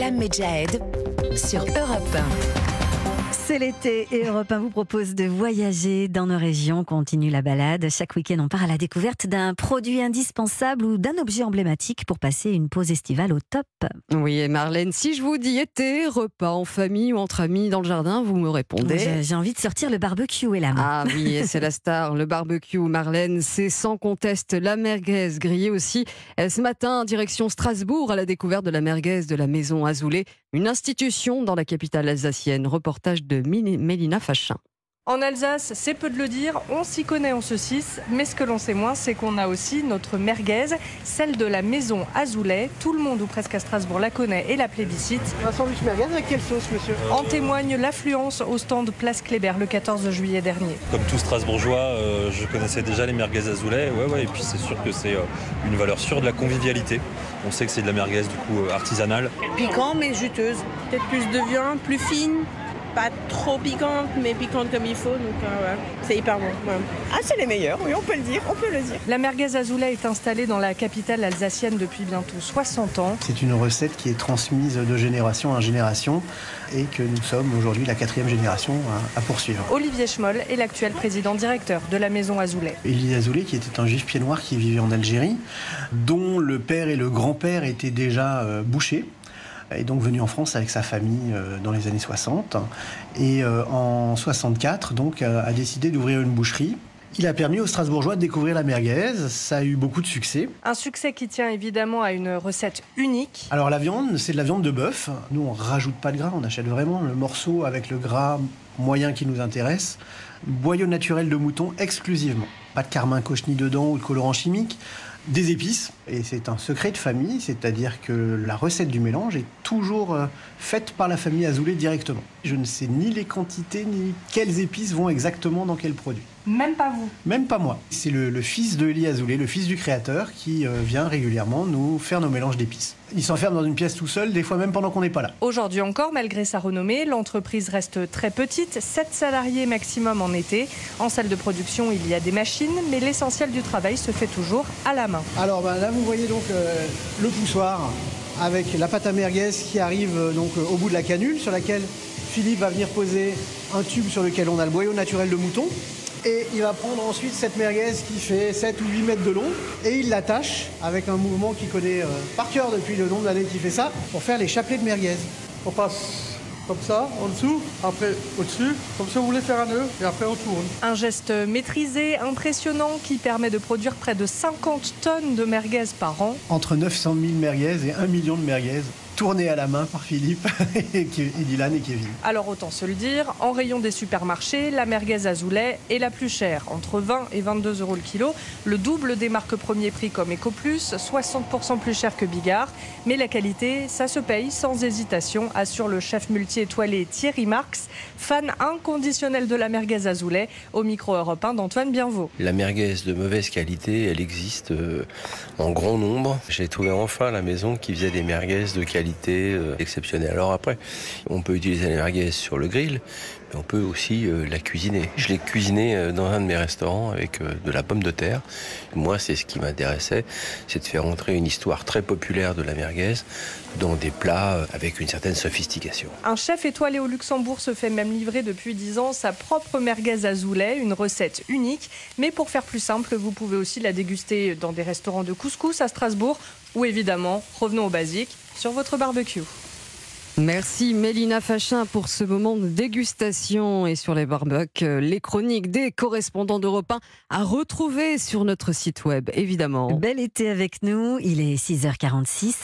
Salam Medjahed sur Europe 1. C'est l'été et Europe 1 vous propose de voyager dans nos régions. Continue la balade. Chaque week-end, on part à la découverte d'un produit indispensable ou d'un objet emblématique pour passer une pause estivale au top. Oui, et Marlène, si je vous dis été, repas en famille ou entre amis dans le jardin, vous me répondez. J'ai envie de sortir le barbecue et la main. Ah oui, c'est la star, le barbecue. Marlène, c'est sans conteste la merguez grillée aussi. Ce matin, direction Strasbourg, à la découverte de la merguez de la maison Azoulay, une institution dans la capitale alsacienne. Reportage de Mélina Fachin. En Alsace, c'est peu de le dire, on s'y connaît en saucisse, mais ce que l'on sait moins, c'est qu'on a aussi notre merguez, celle de la maison Azoulay. Tout le monde, ou presque à Strasbourg, la connaît et la plébiscite. Un sandwich merguez avec quelle sauce, monsieur En témoigne l'affluence au stand Place Kléber le 14 juillet dernier. Comme tout Strasbourgeois, euh, je connaissais déjà les merguez Azoulay, ouais, ouais, et puis c'est sûr que c'est euh, une valeur sûre de la convivialité. On sait que c'est de la merguez du coup euh, artisanale. Piquant mais juteuse. Peut-être plus de viande, plus fine, pas trop piquante, mais piquante comme il faut. Donc euh, c'est hyper bon. Ah, c'est les meilleurs, oui, on peut le dire, on peut le dire. La merguez Azoulay est installée dans la capitale alsacienne depuis bientôt 60 ans. C'est une recette qui est transmise de génération en génération et que nous sommes aujourd'hui la quatrième génération à, poursuivre. Olivier Schmoll est l'actuel président directeur de la maison Azoulay. Élie Azoulay, qui était un juif pied noir qui vivait en Algérie, dont le père et le grand-père étaient déjà euh, bouchés est donc venu en France avec sa famille euh, dans les années 60 et euh, en 64 donc euh, a décidé d'ouvrir une boucherie il a permis aux Strasbourgeois de découvrir la merguez. Ça a eu beaucoup de succès. Un succès qui tient évidemment à une recette unique. Alors la viande, c'est de la viande de bœuf. Nous, on rajoute pas de gras. On achète vraiment le morceau avec le gras moyen qui nous intéresse. Boyau naturel de mouton exclusivement. Pas de carmin cochenille dedans ou de colorant chimique des épices. Et c'est un secret de famille, c'est-à-dire que la recette du mélange est toujours euh, faite par la famille Azoulay directement. Je ne sais ni les quantités, ni quelles épices vont exactement dans quel produit. Même pas vous Même pas moi. C'est le, fils de Eli Azoulay, le fils du créateur, qui euh, vient régulièrement nous faire nos mélanges d'épices. Il s'enferme dans une pièce tout seul, des fois même pendant qu'on n'est pas là. Aujourd'hui encore, malgré sa renommée, l'entreprise reste très petite, 7 salariés maximum en été. En salle de production, il y a des machines, mais l'essentiel du travail se fait toujours à la main. Alors ben, là, vous voyez donc euh, le poussoir avec la pâte à merguez qui arrive euh, donc au bout de la canule sur laquelle Philippe va venir poser un tube sur lequel on a le boyau naturel de mouton. Et il va prendre ensuite cette merguez qui fait 7 ou 8 mètres de long et il l'attache avec un mouvement qu'il connaît euh, par cœur depuis le nombre d'années qu'il fait ça pour faire les chapelets de merguez. On passe comme ça, en dessous, après au-dessus, comme si on voulait faire un nœud, et après on tourne. Un geste maîtrisé, impressionnant, qui permet de produire près de 50 tonnes de merguez par an. Entre 900 000 merguez et 1 million de merguez tourné à la main par Philippe et, Dylan et Kevin. Alors autant se le dire, en rayon des supermarchés, la merguez azoulay est la plus chère, entre 20 et 22 euros le kilo, le double des marques premier prix comme EcoPlus, 60% plus cher que Bigard, mais la qualité, ça se paye sans hésitation, assure le chef multi-étoilé Thierry Marx, fan inconditionnel de la merguez azoulay, au micro européen d'Antoine Bienvaux. La merguez de mauvaise qualité, elle existe euh, en grand nombre. J'ai trouvé enfin à la maison qui faisait des merguez de qualité euh, exceptionnelle. Alors après, on peut utiliser la merguez sur le grill, mais on peut aussi euh, la cuisiner. Je l'ai cuisinée euh, dans un de mes restaurants avec de la pomme de terre. Moi, c'est ce qui m'intéressait, c'est de faire entrer une histoire très populaire de la merguez dans des plats avec une certaine sophistication. Un chef étoilé au Luxembourg se fait même livrer depuis 10 ans sa propre merguez azoulay, une recette unique. Mais pour faire plus simple, vous pouvez aussi la déguster dans des restaurants de couscous à Strasbourg ou évidemment, revenons au basique, sur votre barbecue. Merci Mélina Fachin pour ce moment de dégustation et sur les barbecues, euh, les chroniques des correspondants d'Europe 1 à retrouver sur notre site web, évidemment. Bel été avec nous, il est 6h46.